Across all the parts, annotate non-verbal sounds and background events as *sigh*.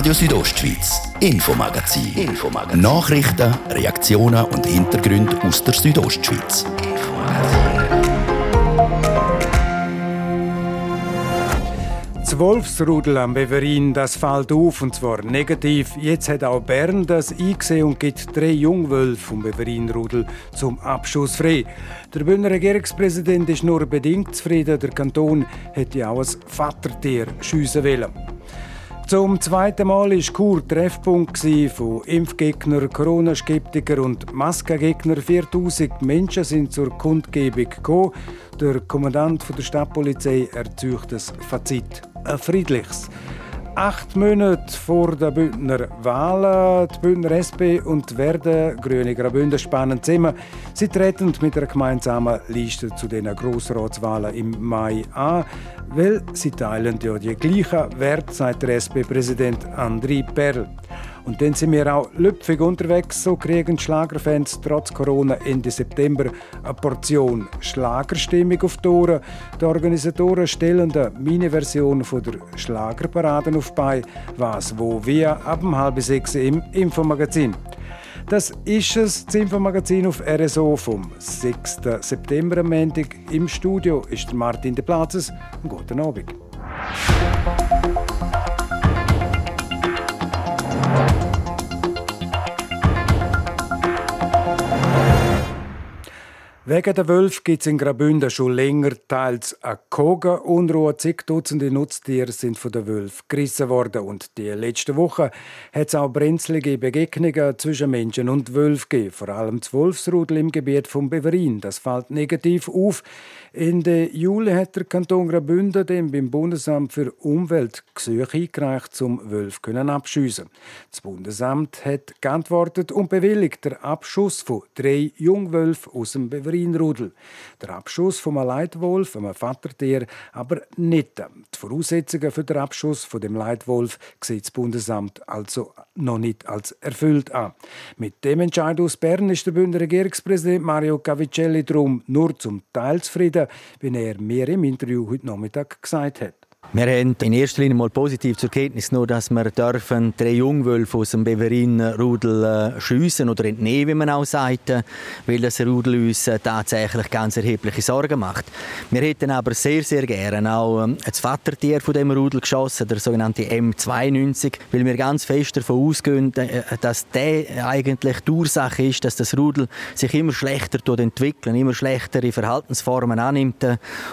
Radio Südostschweiz, Infomagazin. Infomagazin. Nachrichten, Reaktionen und Hintergründe aus der Südostschweiz. Das Wolfsrudel am Beverin, das fällt auf und zwar negativ. Jetzt hat auch Bern das eingesehen und gibt drei Jungwölfe vom Beverinrudel zum Abschuss frei. Der Bündner Regierungspräsident ist nur bedingt zufrieden. Der Kanton hätte auch ein Vatertier schiessen wollen. Zum zweiten Mal war Chur Treffpunkt von Impfgegner, Corona-Skeptiker und Maskengegner. 4000 Menschen sind zur Kundgebung gekommen. Der Kommandant der Stadtpolizei erzeugt das Fazit. Ein friedliches. Acht Monate vor den Bündner Wahlen, die Bündner SP und die Werden, Grüne Graubünden spannen zusammen. Sie treten mit einer gemeinsamen Liste zu den Grossratswahlen im Mai an, weil sie teilen ja die gleichen Werte, sagt der SP-Präsident André Perl. Und dann sind wir auch lüpfig unterwegs. So kriegen Schlagerfans trotz Corona Ende September eine Portion Schlagerstimmung auf die Ohren. Die Organisatoren stellen eine Mini-Version der Schlagerparaden auf bei, was, wo, wie, ab um halb sechs im Infomagazin. Das ist es, das Infomagazin auf RSO vom 6. September am Montag. Im Studio ist Martin De Platzes. Guten Abend. Wegen der Wölfe gibt es in Graubünden schon länger teils eine Kogenunruhe. Zig Dutzende Nutztiere sind von den Wölfen gerissen worden. Und die letzte Woche hat es auch brenzlige Begegnungen zwischen Menschen und Wölfen gegeben. Vor allem das Wolfsrudel im Gebiet von Beverin. Das fällt negativ auf. Ende Juli hat der Kanton Graubünden dem beim Bundesamt für Umwelt Gesuche eingereicht, um Wölfe abschiessen. Das Bundesamt hat geantwortet und bewilligt den Abschuss von drei Jungwölfen aus dem Beverinrudel. Der Abschuss vom Leitwolf, einem Vatertier, aber nicht. Die Voraussetzungen für den Abschuss von dem Leitwolf sieht das Bundesamt also noch nicht als erfüllt an. Mit dem Entscheid aus Bern ist der Bündner Regierungspräsident Mario Cavicelli drum nur zum Teil zufrieden wie er mir im Interview heute Nachmittag gesagt hat. Wir haben in erster Linie mal positiv zur Kenntnis genommen, dass wir dürfen drei Jungwölfe aus dem Beverin-Rudel äh, schiessen oder entnehmen, wie man auch sagt, weil das Rudel uns äh, tatsächlich ganz erhebliche Sorgen macht. Wir hätten aber sehr, sehr gerne auch das Vatertier von dem Rudel geschossen, der sogenannte M92, weil wir ganz fest davon ausgehen, äh, dass der eigentlich die Ursache ist, dass das Rudel sich immer schlechter entwickelt, immer schlechtere Verhaltensformen annimmt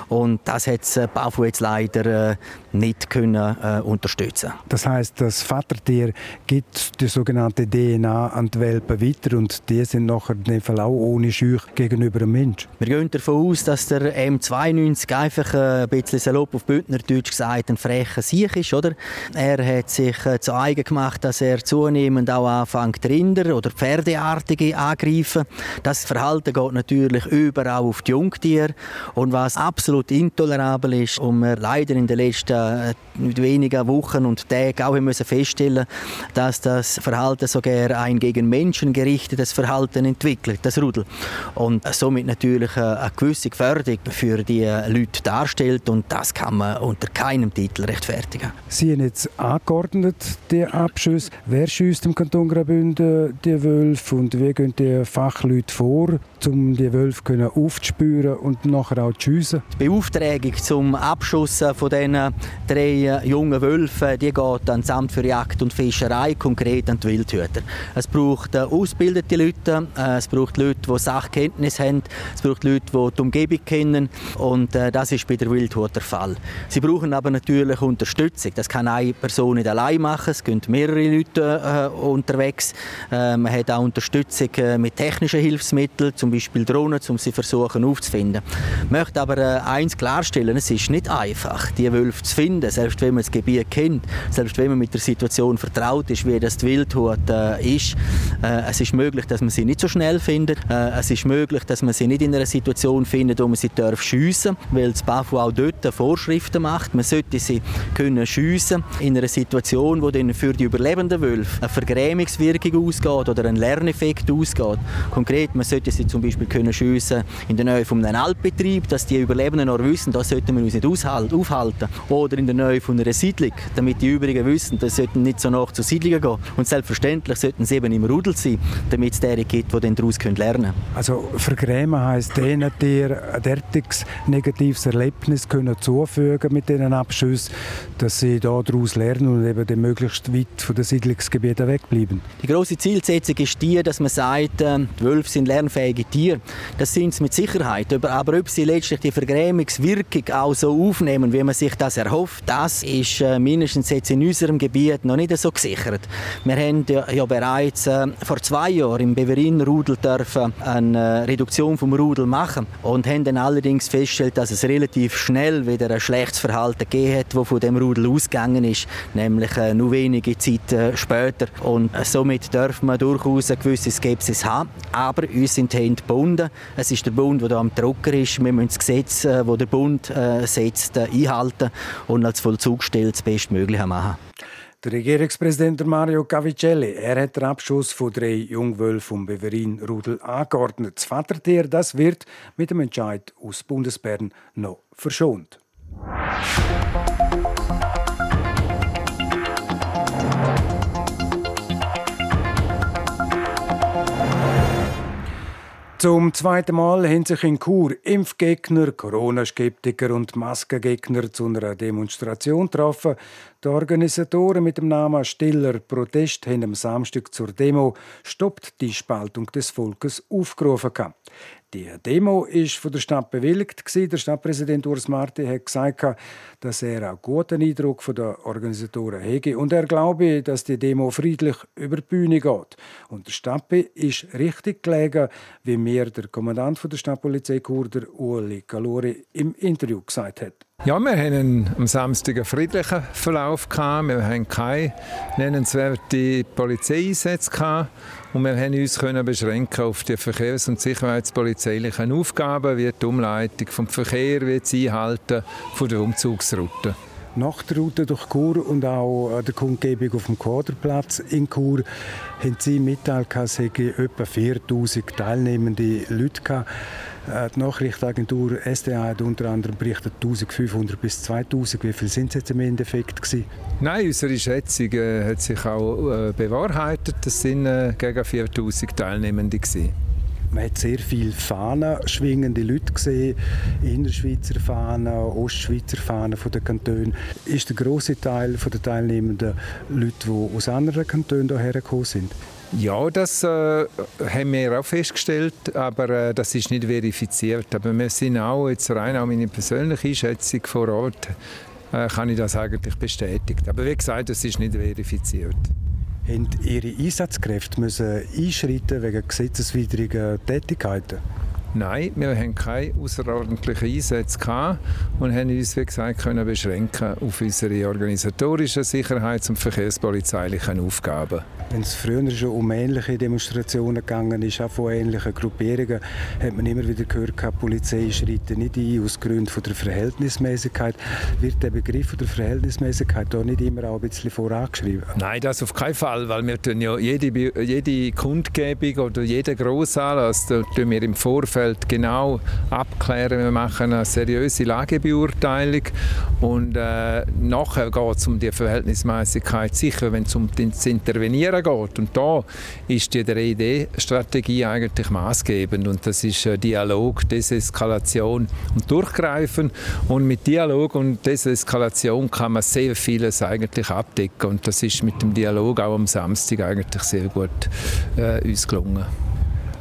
und das hat das Baufu jetzt leider äh, nicht können, äh, unterstützen Das heißt, das Vatertier gibt die sogenannte DNA an die Welpen weiter und die sind nachher in dem Fall auch ohne Scheuch gegenüber dem Mensch. Wir gehen davon aus, dass der M92 einfach äh, ein bisschen salopp auf Bündnerdeutsch gesagt ein frecher Sieg ist, oder? Er hat sich äh, zu eigen gemacht, dass er zunehmend auch anfängt Rinder oder Pferdeartige angreifen. Das Verhalten geht natürlich überall auf die Jungtiere und was absolut intolerabel ist und wir leider in den letzten äh, wenigen Wochen und Tagen auch müssen feststellen, dass das Verhalten sogar ein gegen Menschen gerichtetes Verhalten entwickelt, das Rudel. Und somit natürlich äh, eine gewisse Gefährdung für die Leute darstellt und das kann man unter keinem Titel rechtfertigen. Sie haben jetzt angeordnet, die Abschüsse. Wer schießt im Kanton Graubünden die Wölfe und wie gehen die Fachleute vor, um die Wölfe aufzuspüren und nachher auch zu schiessen? Die Beauftragung zum Abschuss von diesen drei jungen Wölfen die geht an das Amt für Jagd und Fischerei, konkret an die Wildhüter. Es braucht äh, ausgebildete Leute, äh, es braucht Leute, die Sachkenntnis haben, es braucht Leute, die die Umgebung kennen und äh, das ist bei der Wildhut der Fall. Sie brauchen aber natürlich Unterstützung. Das kann eine Person nicht allein machen, es sind mehrere Leute äh, unterwegs. Äh, man hat auch Unterstützung äh, mit technischen Hilfsmitteln, zum Beispiel Drohnen, um sie versuchen aufzufinden. Ich möchte aber eins klarstellen, es ist nicht einfach, die Wölfe zu finden, selbst wenn man das Gebiet kennt, selbst wenn man mit der Situation vertraut ist, wie das die Wildhut äh, ist. Äh, es ist möglich, dass man sie nicht so schnell findet. Äh, es ist möglich, dass man sie nicht in einer Situation findet, wo man sie darf schiessen, weil das BAFU auch dort Vorschriften macht. Man sollte sie können schiessen in einer Situation, wo dann für die überlebenden Wölfe eine Vergrämungswirkung ausgeht oder ein Lerneffekt ausgeht. Konkret, man sollte sie zum Beispiel können schiessen in der Nähe von einem Altbetrieb, dass die Überlebenden noch wissen, da sollten wir uns nicht aufhalten. Oder in der Nähe von einer Siedlung, damit die übrigen wissen, dass sie nicht so nach zu Siedlungen gehen. Und selbstverständlich sollten sie eben im Rudel sein, damit es diejenigen gibt, die dann daraus lernen können. Also vergrämen heisst denen, die ein derartiges negatives Erlebnis können zufügen mit diesen Abschüssen, dass sie daraus lernen und eben möglichst weit von den Siedlungsgebieten wegbleiben. Die große Zielsetzung ist die, dass man sagt, äh, die Wölfe sind lernfähige Tiere. Das sind sie mit Sicherheit. Aber ob sie letztlich die Vergrämungswirkung auch so aufnehmen, wie man sich das erhofft, das ist äh, mindestens jetzt in unserem Gebiet noch nicht so gesichert. Wir haben ja bereits äh, vor zwei Jahren im Beverin-Rudel eine Reduktion vom Rudel machen und haben dann allerdings festgestellt, dass es relativ schnell wieder ein schlechtes Verhalten gegeben hat, das von dem Rudel ausgegangen ist, nämlich nur wenige Zeit später. Und somit dürfen wir durchaus eine gewisse Skepsis haben. Aber uns sind die Hände gebunden. Es ist der Bund, der am Drucker ist. Wir müssen das Gesetz, das äh, der Bund äh, setzt, äh, einhalten und als Vollzugsstelle das Bestmögliche machen. Der Regierungspräsident Mario Cavicelli er hat den Abschuss von drei Jungwölfen vom Beverin-Rudel angeordnet. Das Vatertier das wird mit dem Entscheid aus Bundesbern noch verschont. Zum zweiten Mal haben sich in Chur Impfgegner, Corona-Skeptiker und Maskengegner zu einer Demonstration getroffen. Die Organisatoren mit dem Namen Stiller Protest haben am Samstag zur Demo Stoppt die Spaltung des Volkes aufgerufen. Die Demo ist von der Stadt bewilligt. Der Stadtpräsident Urs Marti hat gesagt, dass er einen guten Eindruck von den Organisatoren hege und er glaube, dass die Demo friedlich über die Bühne geht. Und der Stappe ist richtig gelegen, wie mir der Kommandant der Stadtpolizei Chur, Ueli Calori, im Interview gesagt hat. Ja, wir hatten am Samstag einen friedlichen Verlauf. Wir hatten keine nennenswerten Polizeieinsätze. Und wir können uns können beschränken auf die verkehrs- und sicherheitspolizeilichen Aufgaben, wie die Umleitung vom Verkehr, wie das Einhalten von der Umzugsroute. Nach der Route durch Chur und auch der Kundgebung auf dem Quaderplatz in Chur haben Sie mitteilt, es etwa 4000 teilnehmende Leute gehabt. Äh, die Nachrichtenagentur SDA hat unter anderem berichtet 1500 bis 2000. Wie viele sind es jetzt im Endeffekt gewesen? Nein, unsere Schätzung äh, hat sich auch äh, bewahrheitet. Sind äh, gegen 4000 Teilnehmende gewesen. Man hat sehr viele Fahnen schwingende Leute gesehen, Innerschweizer Fahnen, Ostschweizer Fahnen von den Kantonen. Ist der große Teil der teilnehmenden Leute, die aus anderen Kantonen hierher gekommen sind? Ja, das äh, haben wir auch festgestellt, aber äh, das ist nicht verifiziert. Aber wir sind auch, jetzt rein auch meine persönliche Einschätzung vor Ort, äh, kann ich das eigentlich bestätigen. Aber wie gesagt, das ist nicht verifiziert. Haben Ihre Einsatzkräfte müssen einschreiten wegen gesetzeswidrigen Tätigkeiten? Nein, wir haben keine außerordentlichen Einsätze gehabt und haben uns, wie gesagt, können beschränken auf unsere organisatorischen Sicherheits- und verkehrspolizeilichen Aufgaben. Wenn es früher schon um ähnliche Demonstrationen gegangen ist, auch von ähnlichen Gruppierungen, hat man immer wieder gehört, die Polizei schreitet nicht ein aus Gründen der Verhältnismäßigkeit. Wird der Begriff der Verhältnismäßigkeit da nicht immer auch ein bisschen vorangeschrieben? Nein, das auf keinen Fall, weil wir ja jede, jede Kundgebung oder jeden Grossanlass wir im Vorfeld genau abklären. Wir machen eine seriöse Lagebeurteilung und äh, nachher geht es um die Verhältnismäßigkeit sicher, wenn es um das Intervenieren geht. Und da ist die 3D-Strategie eigentlich maßgebend und das ist äh, Dialog, Deseskalation und Durchgreifen. Und mit Dialog und Deseskalation kann man sehr vieles eigentlich abdecken und das ist mit dem Dialog auch am Samstag eigentlich sehr gut äh, uns gelungen.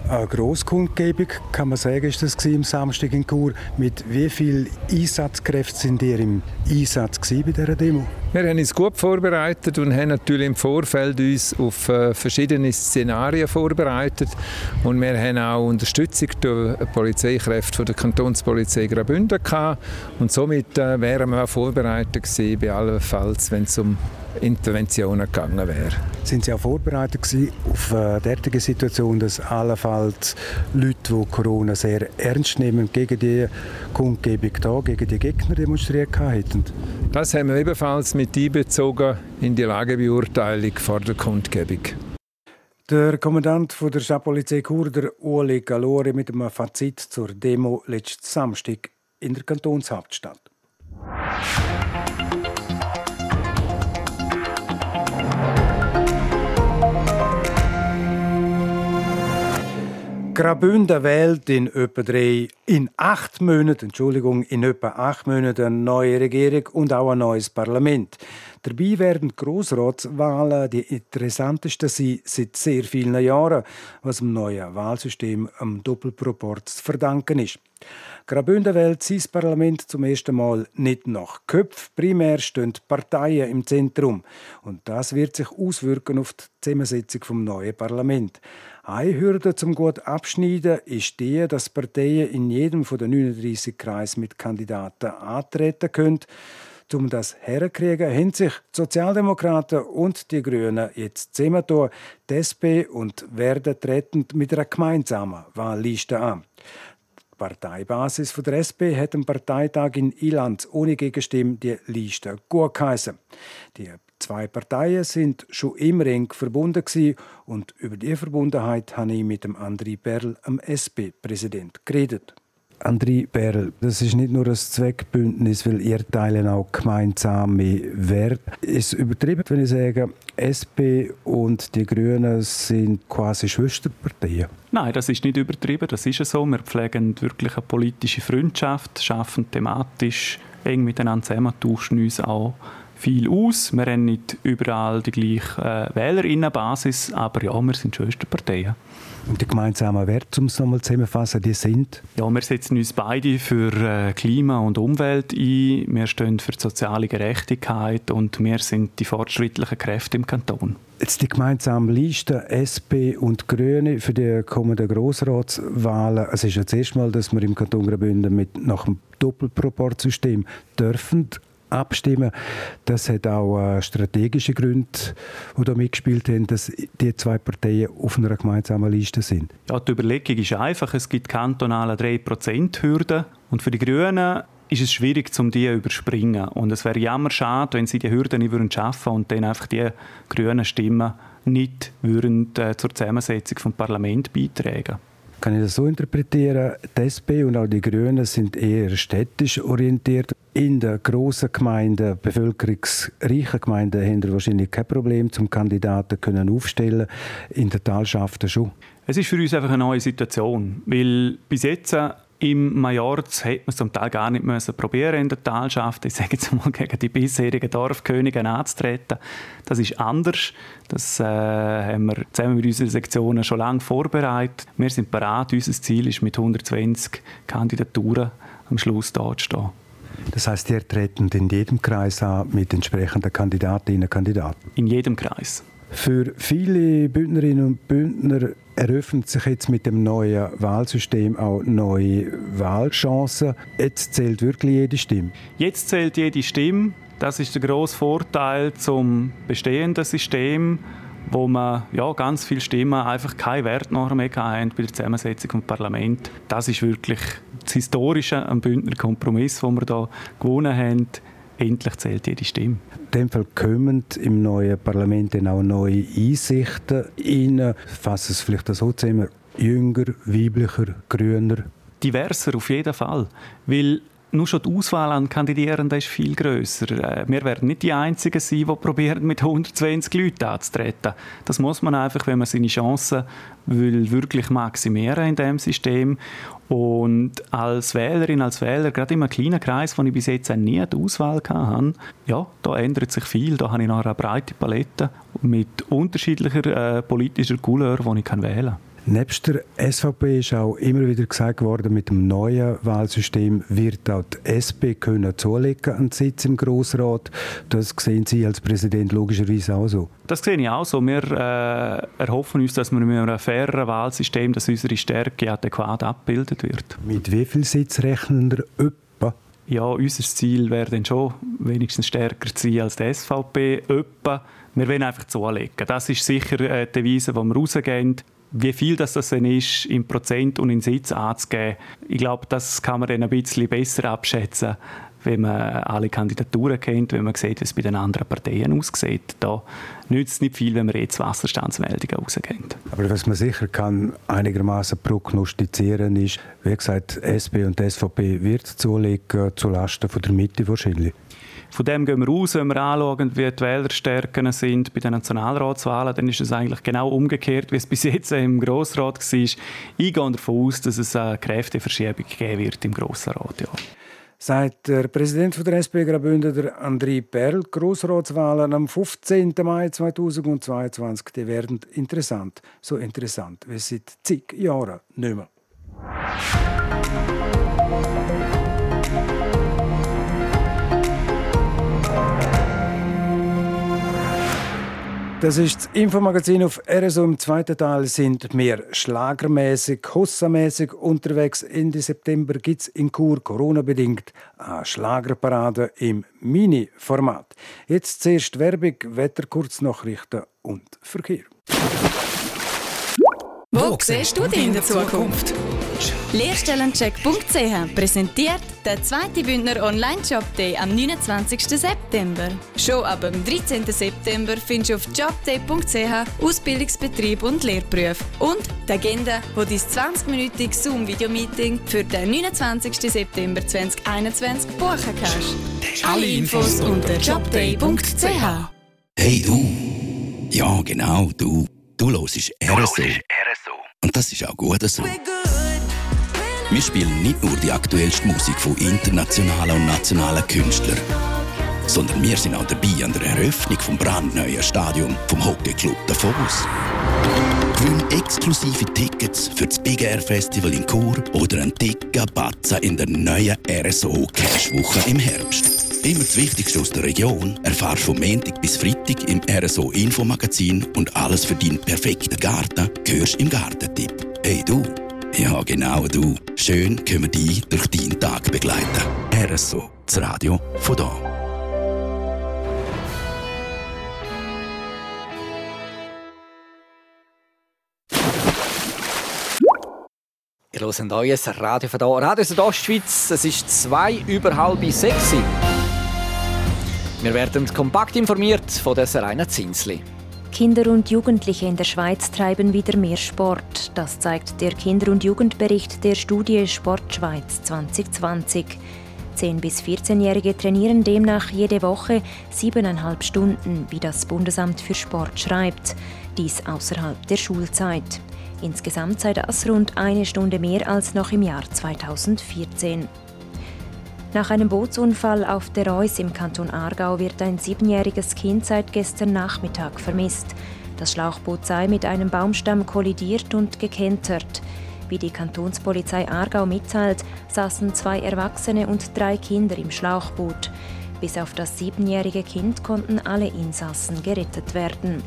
Eine Grosskundgebung, kann man sagen, ist das am Samstag in Chur. Mit wie vielen Einsatzkräften sind ihr im Einsatz bei dieser Demo? Wir haben uns gut vorbereitet und haben natürlich im Vorfeld uns auf äh, verschiedene Szenarien vorbereitet. Und wir haben auch Unterstützung durch Polizeikräfte der Kantonspolizei Graubünden. Und somit äh, wären wir auch vorbereitet gewesen, bei allenfalls, wenn es um Interventionen gegangen wäre. Sind Sie auch vorbereitet gewesen auf eine derartige Situation, dass allenfalls Leute, die Corona sehr ernst nehmen, gegen die Kundgebung da, gegen die Gegner demonstriert hätten? Das haben wir ebenfalls mit einbezogen in die Lagebeurteilung vor der Kundgebung. Der Kommandant von der Stadtpolizei Chur, der Ueli Galore, mit einem Fazit zur Demo letzten Samstag in der Kantonshauptstadt. Graubünden wählt in etwa drei, in acht Monaten, Entschuldigung, in etwa acht Monaten eine neue Regierung und auch ein neues Parlament. Dabei werden Grossratswahlen die interessantesten sein seit sehr vielen Jahren, was dem neuen Wahlsystem am Doppelproport zu verdanken ist. Graubünden wählt sein Parlament zum ersten Mal nicht nach Köpf. Primär stehen die Parteien im Zentrum. Und das wird sich auswirken auf die Zusammensetzung vom neuen Parlament. Eine Hürde zum gut abschneiden ist die, dass Parteien in jedem von den 39 Kreisen mit Kandidaten antreten können. Um das herzukriegen, haben sich die Sozialdemokraten und die Grünen jetzt zusammengetan. Die SP und Werden treten mit einer gemeinsamen Wahlliste an. Die Parteibasis der SP hat am Parteitag in Ilanz ohne Gegenstimme die Liste gut geheißen. Die zwei Parteien sind schon immer eng verbunden und über die Verbundenheit habe ich mit dem André Perl, dem SP-Präsident, geredet. André Perl, das ist nicht nur ein Zweckbündnis, weil ihr teilen auch gemeinsame Werte. Ist übertrieben, wenn ich sage, SP und die Grünen sind quasi Schwesterparteien? Nein, das ist nicht übertrieben, das ist so. Wir pflegen wirklich eine politische Freundschaft, schaffen thematisch eng miteinander zusammen, tauschen uns auch viel aus. Wir haben nicht überall die gleiche äh, Wählerinnenbasis, aber ja, wir sind Schwesterparteien. Und die gemeinsamen Werte, um es nochmal zusammenzufassen, die sind? Ja, wir setzen uns beide für äh, Klima und Umwelt ein. Wir stehen für die soziale Gerechtigkeit und wir sind die fortschrittlichen Kräfte im Kanton. Jetzt die gemeinsame Liste SP und Grüne für die kommenden Grossratswahlen. Es ist ja das erste Mal, dass wir im Kanton Graubünden mit nach dem Doppelproportsystem dürfen abstimmen. Das hat auch äh, strategische Gründe, die da mitgespielt haben, dass die zwei Parteien auf einer gemeinsamen Liste sind. Ja, die Überlegung ist einfach, es gibt kantonale 3%-Hürden und für die Grünen ist es schwierig, um die zu überspringen. Und es wäre jammer schade, wenn sie die Hürden nicht würden schaffen und dann einfach die grünen Stimmen nicht würden, äh, zur Zusammensetzung des Parlaments beitragen kann ich das so interpretieren? Die SP und auch die Grünen sind eher städtisch orientiert. In den grossen Gemeinden, bevölkerungsreichen Gemeinden, haben wir wahrscheinlich kein Problem, zum Kandidaten können aufstellen. In den Talschaften schon. Es ist für uns einfach eine neue Situation, weil bis jetzt im Majorz hätte man es zum Teil gar nicht müssen probieren in der Talschaft, ich sage jetzt mal, *laughs* gegen die bisherigen Dorfkönige anzutreten. Das ist anders. Das äh, haben wir zusammen mit unseren Sektionen schon lange vorbereitet. Wir sind bereit. Unser Ziel ist, mit 120 Kandidaturen am Schluss da zu stehen. Das heißt, ihr treten in jedem Kreis an mit entsprechenden Kandidatinnen und Kandidaten? In jedem Kreis. Für viele Bündnerinnen und Bündner eröffnet sich jetzt mit dem neuen Wahlsystem auch neue Wahlchancen. Jetzt zählt wirklich jede Stimme. Jetzt zählt jede Stimme. Das ist der grosse Vorteil zum bestehenden System, wo man ja, ganz viele Stimmen einfach keinen Wert nachher mehr haben bei der Zusammensetzung des Parlaments. Das ist wirklich das Historische am Bündner Kompromiss, den wir hier gewonnen haben endlich zählt jede Stimme. In dem Fall kommen im neuen Parlament dann auch neue Einsichten rein. Fassen es vielleicht so zusammen. Jünger, weiblicher, grüner? Diverser auf jeden Fall. Weil nur schon die Auswahl an Kandidierenden ist viel grösser. Äh, wir werden nicht die Einzigen sein, die probieren, mit 120 Leuten anzutreten. Das muss man einfach, wenn man seine Chancen will, wirklich maximieren in diesem System. Und als Wählerin, als Wähler, gerade in einem kleinen Kreis, wo ich bis jetzt nie die Auswahl hatte, ja, da ändert sich viel. Da habe ich noch eine breite Palette mit unterschiedlicher äh, politischer Couleur, die ich wählen kann. Nebst der SVP ist auch immer wieder gesagt worden, mit dem neuen Wahlsystem wird auch die SP können zulegen einen Sitz im Grossrat. Das sehen Sie als Präsident logischerweise auch so. Das sehe ich auch so. Wir äh, erhoffen uns, dass wir mit einem fairen Wahlsystem, dass unsere Stärke adäquat abgebildet wird. Mit wie viel Sitz rechnen wir etwa? Ja, unser Ziel wäre dann schon wenigstens stärker zu sein als die SVP. Etwa. Wir wollen einfach zulegen. Das ist sicher äh, die Devise, die wir rausgehen wie viel das, dann ist, in Prozent und in Sitz anzugeben, ich glaube, das kann man dann ein bisschen besser abschätzen, wenn man alle Kandidaturen kennt, wenn man sieht, wie es bei den anderen Parteien aussieht. Da nützt es nicht viel, wenn man jetzt Wasserstandsmeldungen rausgehen. Aber was man sicher kann einigermaßen prognostizieren ist, wie gesagt, SP und SVP wird zulegen zulasten von der Mitte wahrscheinlich. Von dem gehen wir aus, wenn wir anschauen, wie die Wählerstärken sind bei den Nationalratswahlen, dann ist es eigentlich genau umgekehrt, wie es bis jetzt im Grossrat war. Ich gehe davon aus, dass es eine Kräfteverschiebung geben wird im Grossen Rat. Ja. Sagt der Präsident der SP Graubünden, der André Perl, Grossratswahlen am 15. Mai 2022, die werden interessant. So interessant wie seit zig Jahren nicht mehr. Das ist das Infomagazin auf RSO. Im zweiten Teil sind wir schlagermäßig, hossamäßig unterwegs. Ende September gibt es in Chur, Corona-bedingt, eine Schlagerparade im Mini-Format. Jetzt zuerst Werbung, Wetter, Kurznachrichten und Verkehr. Wo siehst du dich in der Zukunft? Lehrstellencheck.ch präsentiert der zweite Bündner Online-Job Day am 29. September. Schon ab dem 13. September findest du auf jobday.ch Ausbildungsbetrieb und Lehrprüfe und die Agenda, wo dein 20-minütiges Zoom-Video-Meeting für den 29. September 2021 buchen kannst. Alle Infos unter jobday.ch. Hey du! Ja, genau, du. Du hörst RSO. Und das ist auch gut so. Wir spielen nicht nur die aktuellste Musik von internationalen und nationalen Künstlern, sondern wir sind auch dabei an der Eröffnung vom brandneuen Stadion vom Hockeyclub Davos. Gewinn exklusive Tickets für das Big Air Festival in Chur oder einen dicken Batzen in der neuen RSO Cash Woche im Herbst. Immer das Wichtigste aus der Region erfahrst du vom Montag bis Freitag im RSO Infomagazin und alles für deinen perfekten Garten hörst im Gartentipp. Hey du! Ja, genau du. Schön können wir dich durch deinen Tag begleiten. RSO, das Radio von da. Ihr hört euer Radio von da. Radio Südostschweiz, es ist zwei über halb sechs. Wir werden kompakt informiert von der Serena Zinsli. Kinder und Jugendliche in der Schweiz treiben wieder mehr Sport. Das zeigt der Kinder- und Jugendbericht der Studie Sportschweiz 2020. 10- bis 14-Jährige trainieren demnach jede Woche siebeneinhalb Stunden, wie das Bundesamt für Sport schreibt. Dies außerhalb der Schulzeit. Insgesamt sei das rund eine Stunde mehr als noch im Jahr 2014. Nach einem Bootsunfall auf der Reuss im Kanton Aargau wird ein siebenjähriges Kind seit gestern Nachmittag vermisst. Das Schlauchboot sei mit einem Baumstamm kollidiert und gekentert. Wie die Kantonspolizei Aargau mitteilt, saßen zwei Erwachsene und drei Kinder im Schlauchboot. Bis auf das siebenjährige Kind konnten alle Insassen gerettet werden.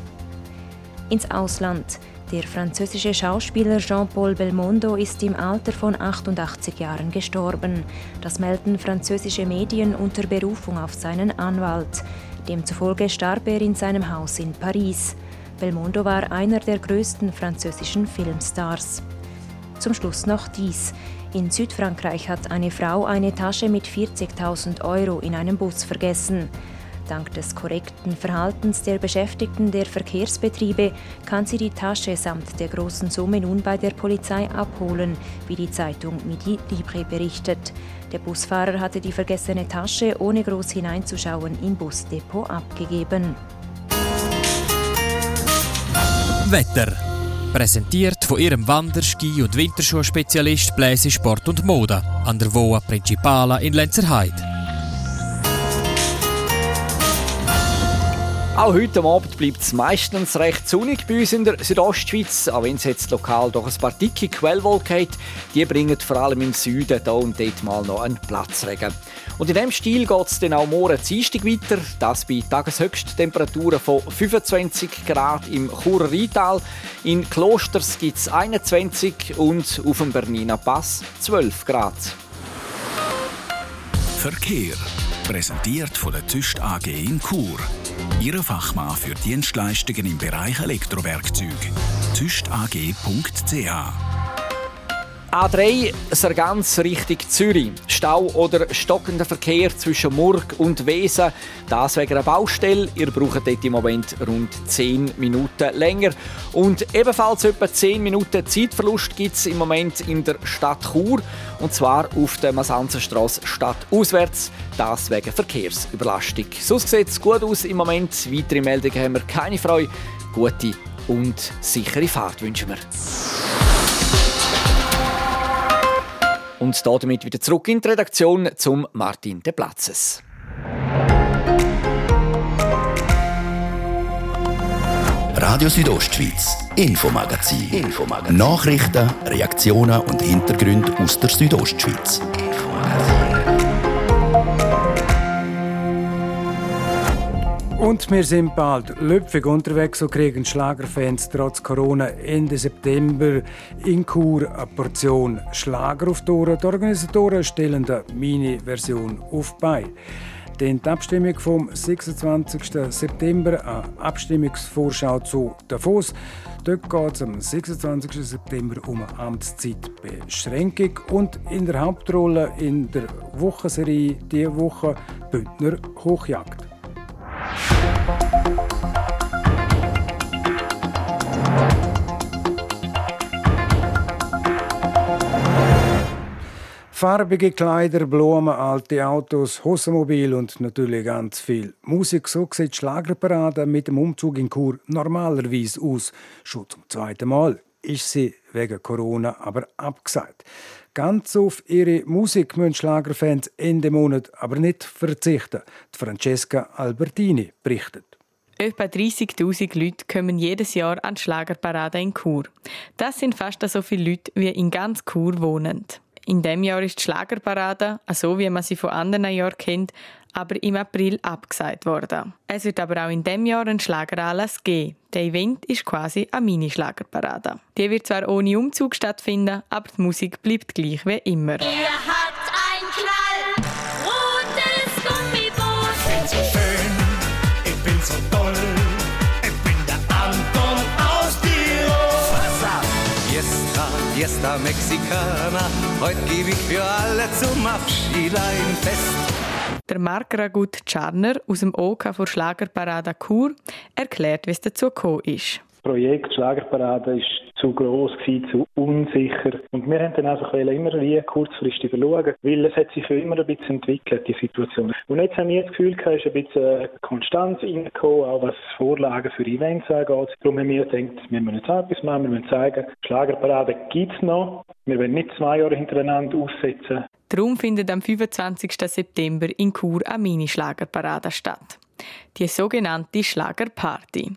Ins Ausland. Der französische Schauspieler Jean-Paul Belmondo ist im Alter von 88 Jahren gestorben. Das melden französische Medien unter Berufung auf seinen Anwalt. Demzufolge starb er in seinem Haus in Paris. Belmondo war einer der größten französischen Filmstars. Zum Schluss noch dies. In Südfrankreich hat eine Frau eine Tasche mit 40.000 Euro in einem Bus vergessen. Dank des korrekten Verhaltens der Beschäftigten der Verkehrsbetriebe kann sie die Tasche samt der großen Summe nun bei der Polizei abholen, wie die Zeitung Midi Libre berichtet. Der Busfahrer hatte die vergessene Tasche ohne groß hineinzuschauen im Busdepot abgegeben. Wetter. Präsentiert von ihrem Wander-, Ski- und Winterschuhspezialist Bläse Sport und Mode an der Voa Principala in Lenzerheide. Auch heute Abend bleibt es meistens recht sonnig bei uns in der Südostschweiz, auch wenn es jetzt lokal doch ein paar dicke Quellwolken hat. Die bringen vor allem im Süden da und dort mal noch einen Platzregen. Und in diesem Stil geht es dann auch morgen Dienstag weiter. Das bei Tageshöchsttemperaturen von 25 Grad im Churer Rheintal. In Klosters gibt es 21 und auf dem Bernina Pass 12 Grad. Verkehr. Präsentiert von der Züst AG in Chur. Ihre Fachmann für Dienstleistungen im Bereich Elektrowerkzeug. züstag.ch A3 Sargans Richtung Zürich. Stau oder stockender Verkehr zwischen Murg und Wesen. Das wegen einer Baustelle. Ihr braucht dort im Moment rund 10 Minuten länger. Und ebenfalls etwa 10 Minuten Zeitverlust gibt es im Moment in der Stadt Chur. Und zwar auf der Masanzerstraße stadtauswärts. Das wegen Verkehrsüberlastung. Sonst sieht es gut aus im Moment. Weitere Meldungen haben wir keine Freude. Gute und sichere Fahrt wünschen wir. Und damit wieder zurück in die Redaktion zum Martin de Platzes. Radio Südostschweiz, Infomagazin. Infomagazin. Nachrichten, Reaktionen und Hintergründe aus der Südostschweiz. Und wir sind bald löpfig unterwegs und kriegen Schlagerfans trotz Corona Ende September in Chur eine Portion Schlager auf die Ohren. Die Organisatoren stellen eine Mini-Version auf bei. Denn die Abstimmung vom 26. September, eine Abstimmungsvorschau zu Davos, Dort geht es am 26. September um eine Amtszeitbeschränkung und in der Hauptrolle in der Wochenserie «Die Woche» Bündner Hochjagd. Farbige Kleider, Blumen, alte Autos, Hossenmobil und natürlich ganz viel Musik. So sieht die Schlagerparade mit dem Umzug in Chur normalerweise aus. Schon zum zweiten Mal ist sie wegen Corona aber abgesagt. Ganz auf ihre Musik müssen Schlagerfans Ende Monat aber nicht verzichten. Die Francesca Albertini berichtet. Etwa 30.000 Leute kommen jedes Jahr an die Schlagerparade in Chur. Das sind fast so viele Leute, wie in ganz Chur wohnen. In dem Jahr ist die Schlagerparade, so wie man sie von anderen Jahren kennt, aber im April abgesagt worden. Es wird aber auch in dem Jahr ein Schlageranlass geben. Der Event ist quasi eine Mini-Schlagerparade. Die wird zwar ohne Umzug stattfinden, aber die Musik bleibt gleich wie immer. Er Fiesta, Mexicana, heute gebe ich für alle zum Abschied ein Fest. Der Marc Ragut Czarner aus dem OK vor Schlagerparade Chur erklärt, wie es dazu gekommen ist. Das Projekt Schlagerparade ist zu gross gewesen, zu unsicher. Und wir haben dann einfach immer wie kurzfristig schauen, weil es hat sich für immer ein bisschen entwickelt, die Situation. Und jetzt haben wir das Gefühl, es ist ein bisschen Konstanz reingekommen, auch was Vorlagen für Events angeht. Darum haben wir gedacht, wir müssen jetzt etwas machen, wir müssen zeigen, Schlagerparade gibt es noch. Wir wollen nicht zwei Jahre hintereinander aussetzen. Darum findet am 25. September in Chur eine Mini-Schlagerparade statt. Die sogenannte Schlagerparty.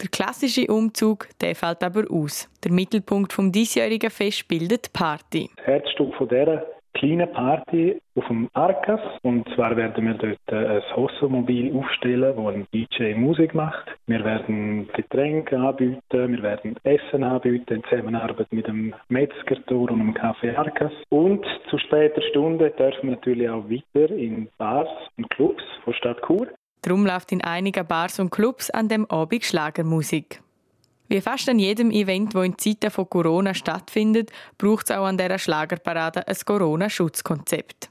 Der klassische Umzug, der fällt aber aus. Der Mittelpunkt vom diesjährigen Fest bildet die Party. Das Herzstück von dieser kleine Party auf dem Arkas. Und zwar werden wir dort ein Hossomobil aufstellen, wo ein DJ Musik macht. Wir werden Getränke anbieten, wir werden Essen anbieten in Zusammenarbeit mit dem Metzgertor und dem Café Arkas. Und zu später Stunde dürfen wir natürlich auch weiter in Bars und Clubs von Stadt Chur. Darum läuft in einigen Bars und Clubs an dem Abend Schlagermusik. Wie fast an jedem Event, wo in Zeiten von Corona stattfindet, braucht es auch an dieser Schlagerparade ein Corona-Schutzkonzept.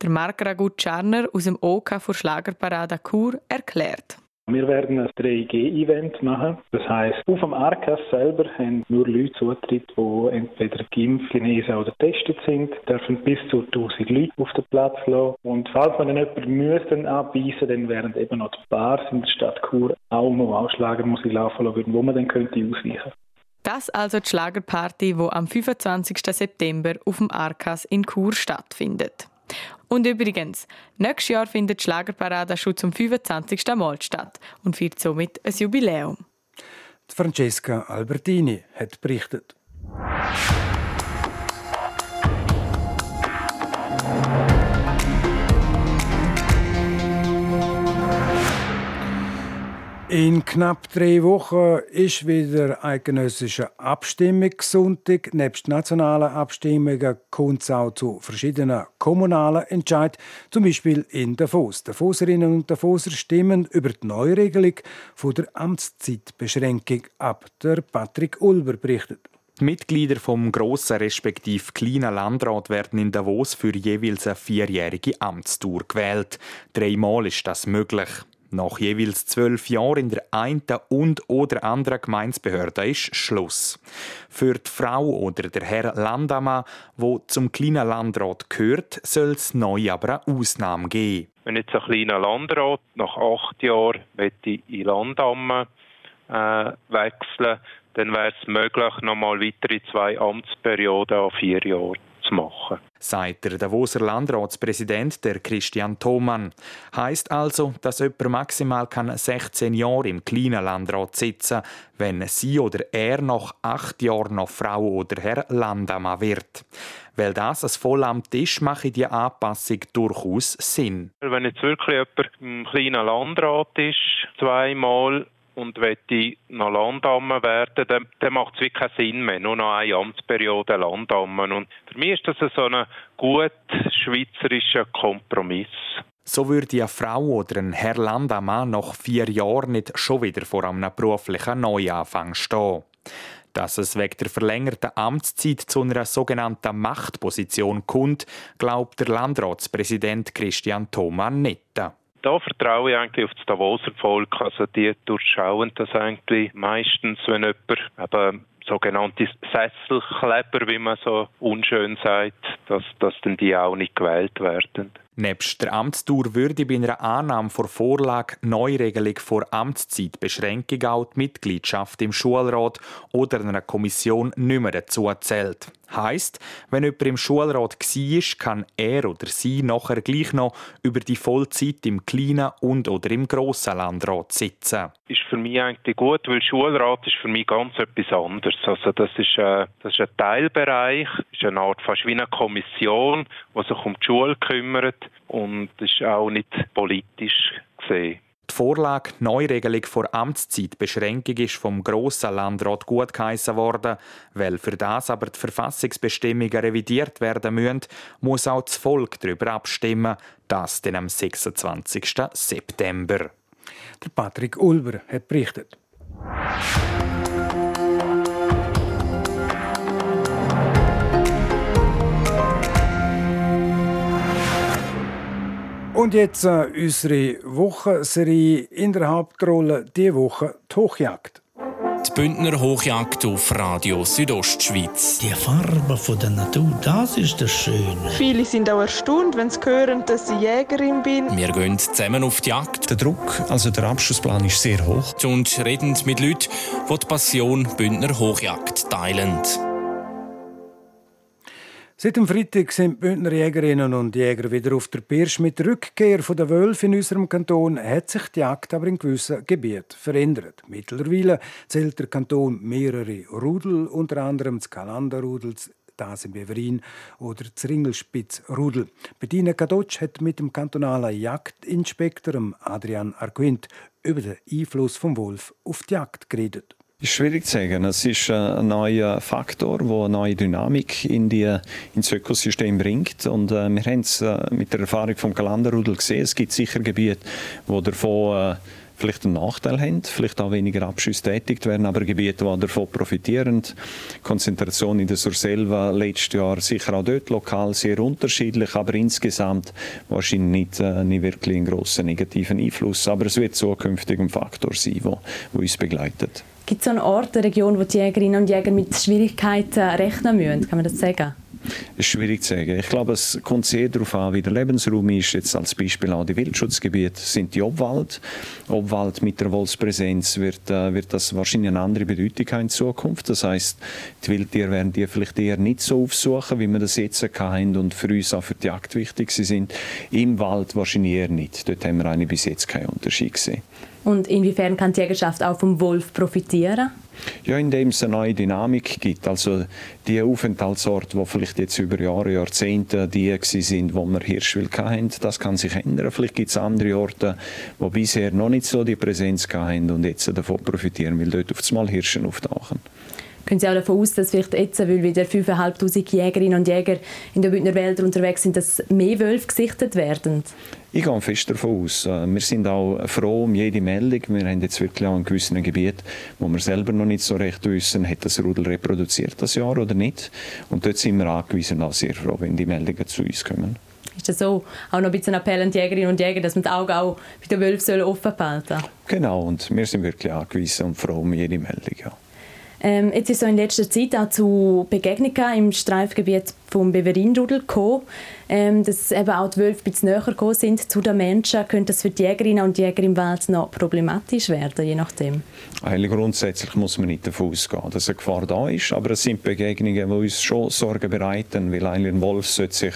Der Marc Ragut Czarner aus dem OK für Schlagerparade Chur erklärt. Wir werden ein 3G-Event machen. Das heisst, auf dem Arkas selber haben nur Leute Zutritt, die entweder geimpft, genesen oder getestet sind, dürfen bis zu 1000 Leute auf den Platz lassen. Und falls man dann jemanden müsste abweisen, dann wären eben noch die Bars in der Stadt Chur auch noch Ausschlagermusik laufen lassen, wo man dann könnte ausweichen das also die Schlagerparty, die am 25. September auf dem Arkas in Chur stattfindet. Und übrigens, nächstes Jahr findet die Schlagerparade schon zum 25. Mal statt und feiert somit ein Jubiläum. Francesca Albertini hat berichtet. In knapp drei Wochen ist wieder eidgenössischer Abstimmungssonntag. Nebst nationalen Abstimmungen kommt es auch zu verschiedenen kommunalen Entscheidungen, zum Beispiel in Davos. Davoserinnen und Davoser stimmen über die Neuregelung von der Amtszeitbeschränkung ab. Der Patrick Ulber berichtet. Die Mitglieder vom grossen respektive kleinen Landrat werden in Davos für jeweils eine vierjährige Amtstour gewählt. Dreimal ist das möglich. Nach jeweils zwölf Jahren in der einen und oder anderen Gemeindebehörde ist Schluss. Für die Frau oder der Herr Landammann, wo zum kleinen Landrat gehört, soll es neu aber eine Ausnahme geben. Wenn jetzt ein kleiner Landrat nach acht Jahren in Landammen äh, wechseln dann wäre es möglich, nochmal weitere zwei Amtsperioden an vier Jahre zu machen. Sagt der Davoser Landratspräsident, der Christian Thomann. Heißt also, dass jemand maximal kann 16 Jahre im kleinen Landrat sitzen wenn sie oder er nach acht Jahren noch Frau oder Herr Landammann wird. Weil das ein Vollamt ist, mache die Anpassung durchaus Sinn. Wenn jetzt wirklich jemand im kleinen Landrat ist, zweimal und möchte noch Landamme werden, dann, dann macht es wirklich keinen Sinn mehr. Nur noch eine Amtsperiode Landamme. Und für mich ist das so ein gut schweizerischer Kompromiss. So würde eine Frau oder ein Herr Landamann nach vier Jahren nicht schon wieder vor einem beruflichen Neuanfang stehen. Dass es wegen der verlängerten Amtszeit zu einer sogenannten Machtposition kommt, glaubt der Landratspräsident Christian Thomann nicht. Da vertraue ich eigentlich auf das Davoser Volk. Also die durchschauen das eigentlich meistens, wenn jemand eben sogenannte Sesselkleber, wie man so unschön sagt, dass, dass dann die auch nicht gewählt werden. Nebst der Amtstour würde bei einer Annahme vor Vorlage Neuregelung vor Amtszeitbeschränkung auch die Mitgliedschaft im Schulrat oder einer Kommission nicht mehr dazu zählt. Heißt, wenn jemand im Schulrat war, kann er oder sie nachher gleich noch über die Vollzeit im kleinen und oder im grossen Landrat sitzen. Ist für mich eigentlich gut, weil Schulrat ist für mich ganz etwas anderes. Also das ist, äh, das ist ein Teilbereich, ist eine Art fast wie eine Kommission, die sich um die Schule kümmert und ist auch nicht politisch gesehen. Die Vorlage Neuregelung vor Amtszeitbeschränkung ist vom grossen Landrat gutgeheissen worden. Weil für das aber die Verfassungsbestimmungen revidiert werden müssen, muss auch das Volk darüber abstimmen. Das dann am 26. September. Der Patrick Ulber hat berichtet. Und jetzt äh, unsere Wochenserie in der Hauptrolle diese Woche die Hochjagd. Die Bündner Hochjagd auf Radio Südostschweiz. Die Farbe von der Natur, das ist das Schöne. Viele sind auch erstaunt, wenn sie hören, dass ich Jägerin bin. Wir gehen zusammen auf die Jagd. Der Druck, also der Abschussplan, ist sehr hoch. Und reden mit Leuten, die die Passion Bündner Hochjagd teilen. Seit dem Freitag sind die Bündner Jägerinnen und Jäger wieder auf der Pirsch. Mit der Rückkehr der Wölfe in unserem Kanton hat sich die Jagd aber in gewissen Gebieten verändert. Mittlerweile zählt der Kanton mehrere Rudel, unter anderem das Kalanderrudel, das in Beverin oder das Ringelspitzrudel. Bettina Kadotsch hat mit dem kantonalen Jagdinspektor Adrian Arquint über den Einfluss vom Wolf auf die Jagd geredet. Ist schwierig zu sagen. Es ist ein neuer Faktor, der eine neue Dynamik in die, ins Ökosystem bringt. Und äh, wir haben es äh, mit der Erfahrung vom Galanderrudel gesehen. Es gibt sicher Gebiete, wo davon äh, vielleicht einen Nachteil haben, vielleicht auch weniger Abschüsse tätigt werden, aber Gebiete, die davon profitieren. Die Konzentration in der Surselva letztes Jahr sicher auch dort lokal sehr unterschiedlich, aber insgesamt wahrscheinlich nicht, äh, nicht wirklich einen grossen negativen Einfluss. Aber es wird zukünftig ein Faktor sein, der uns begleitet. Gibt es einen Ort, eine Region, wo die Jägerinnen und Jäger mit Schwierigkeiten rechnen müssen? Kann man das sagen? Ist schwierig zu sagen. Ich glaube, es kommt sehr darauf an, wie der Lebensraum ist. Jetzt als Beispiel auch die Wildschutzgebiete sind die Obwald. Obwald mit der Wolfspräsenz wird, äh, wird das wahrscheinlich eine andere Bedeutung haben in Zukunft. Das heißt, die Wildtiere werden die vielleicht eher nicht so aufsuchen, wie wir das jetzt haben und für uns auch für die Jagd wichtig sind. Im Wald wahrscheinlich eher nicht. Dort haben wir eigentlich bis jetzt keinen Unterschied gesehen. Und inwiefern kann die Jägerschaft auch vom Wolf profitieren? Ja, indem es eine neue Dynamik gibt. Also die Aufenthaltsorte, die vielleicht jetzt über Jahre, Jahrzehnte die sind, wo wir Hirschwild hatten, das kann sich ändern. Vielleicht gibt es andere Orte, die bisher noch nicht so die Präsenz hatten und jetzt davon profitieren, weil dort auf einmal Hirschen auftauchen. Können Sie auch davon aus, dass vielleicht jetzt, weil wieder 5'500 Jägerinnen und Jäger in den Bündner Wäldern unterwegs sind, dass mehr Wölfe gesichtet werden? Ich gehe fest davon aus. Äh, wir sind auch froh um jede Meldung. Wir haben jetzt wirklich auch in gewissen Gebieten, wo wir selber noch nicht so recht wissen, hat das Rudel reproduziert das Jahr oder nicht. Und dort sind wir angewiesen, auch sehr froh, wenn die Meldungen zu uns kommen. Ist das so? Auch noch ein bisschen Appell an die Jägerinnen und Jäger, dass man die Augen auch bei den Wölfen offen behalten Genau, und wir sind wirklich angewiesen und froh um jede Meldung. Ja. Ähm, jetzt ist so in letzter Zeit auch zu Begegnungen im Streifgebiet vom Beverinrudel gekommen ähm, dass eben auch die Wölfe ein bisschen näher gekommen sind zu den Menschen, könnte das für die Jägerinnen und Jäger im Wald noch problematisch werden, je nachdem? Eigentlich grundsätzlich muss man nicht davon ausgehen, dass eine Gefahr da ist, aber es sind Begegnungen, die uns schon Sorgen bereiten, weil eigentlich ein Wolf sollte sich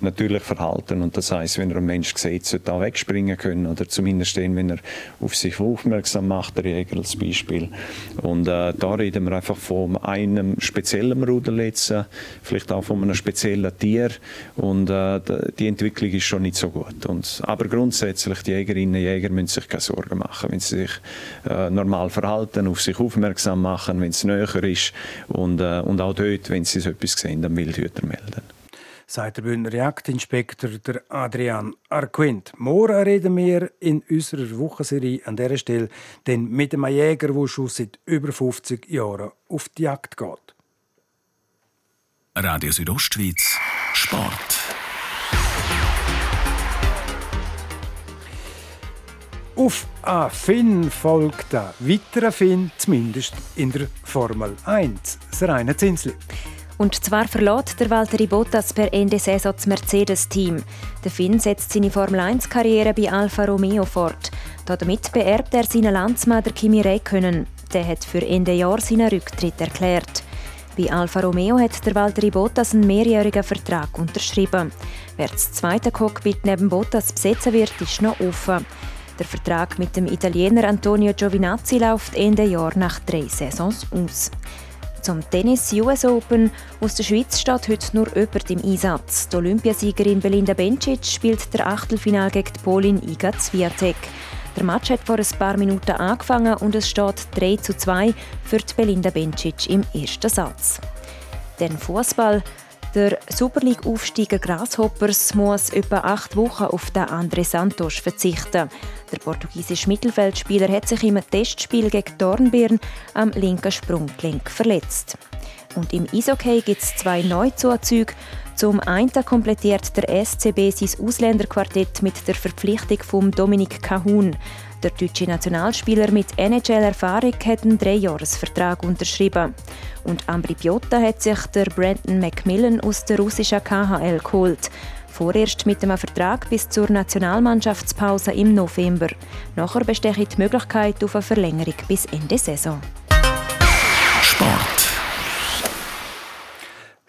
natürlich verhalten und das heißt, wenn er einen Mensch sieht, sollte er wegspringen können oder zumindest den, wenn er auf sich aufmerksam macht, der Jäger als Beispiel. Und äh, da reden wir einfach von einem speziellen Rudel jetzt, äh, vielleicht auch von einem speziellen Tier und äh, die Entwicklung ist schon nicht so gut. Und, aber grundsätzlich, die Jägerinnen und Jäger müssen sich keine Sorgen machen, wenn sie sich äh, normal verhalten, auf sich aufmerksam machen, wenn es näher ist und, äh, und auch dort, wenn sie so etwas sehen, dann Wildhüter melden sagt der Bündner Jagdinspektor der Adrian Arquint. Morgen reden wir in unserer Wochenserie an dieser Stelle denn mit einem Jäger, der schon seit über 50 Jahren auf die Jagd geht. Radio Südostschweiz Sport. Auf ein Finn folgt ein weiterer Finn, zumindest in der Formel 1, das reine Zinsli. Und zwar verlässt der Valtteri Bottas per Ende Saison das Mercedes-Team. Der Finn setzt seine Formel-1-Karriere bei Alfa Romeo fort. Damit beerbt er seinen Landsmann der Kimi Räikkönen. Der hat für Ende Jahr seinen Rücktritt erklärt. Bei Alfa Romeo hat der Valtteri Bottas einen mehrjährigen Vertrag unterschrieben. Wer das zweite Cockpit neben Bottas besetzen wird, ist noch offen. Der Vertrag mit dem Italiener Antonio Giovinazzi läuft Ende Jahr nach drei Saisons aus. Zum Tennis US Open aus der Schweiz steht heute nur jemand im Einsatz. Die Olympiasiegerin Belinda Bencic spielt der Achtelfinal gegen die Polin Iga Swiatek. Der Match hat vor ein paar Minuten angefangen und es steht 3 zu 2 für die Belinda Bencic im ersten Satz. Den Fußball der Super League-Aufsteiger Grasshoppers muss etwa acht Wochen auf den André Santos verzichten. Der portugiesische Mittelfeldspieler hat sich im Testspiel gegen Dornbirn am linken Sprunggelenk verletzt. Und im Eishockey gibt es zwei Neuzuzüge. Zum einen komplettiert der SCB sein Ausländerquartett mit der Verpflichtung von Dominik Cahun. Der deutsche Nationalspieler mit NHL-Erfahrung hat einen Dreijahresvertrag unterschrieben. Und Ambri Piotta hat sich der Brandon Macmillan aus der russischen KHL geholt. Vorerst mit einem Vertrag bis zur Nationalmannschaftspause im November. Nachher besteht die Möglichkeit auf eine Verlängerung bis Ende Saison. Sport.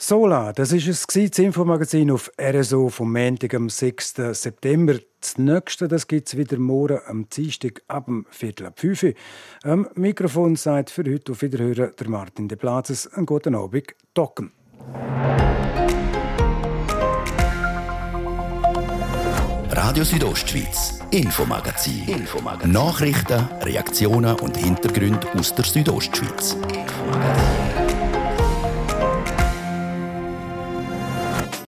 Sola, das ist es das Infomagazin auf RSO vom Montag am 6. September. Das nächste, gibt es wieder morgen am Dienstag ab dem Viertel ab 5 Uhr. Am Mikrofon sagt für heute auf Wiederhören der Martin de Plazes. Einen guten Abend, Docken. Radio Südostschweiz, Infomagazin. Infomagazin. Nachrichten, Reaktionen und Hintergründe aus der Südostschweiz. Infomagazin.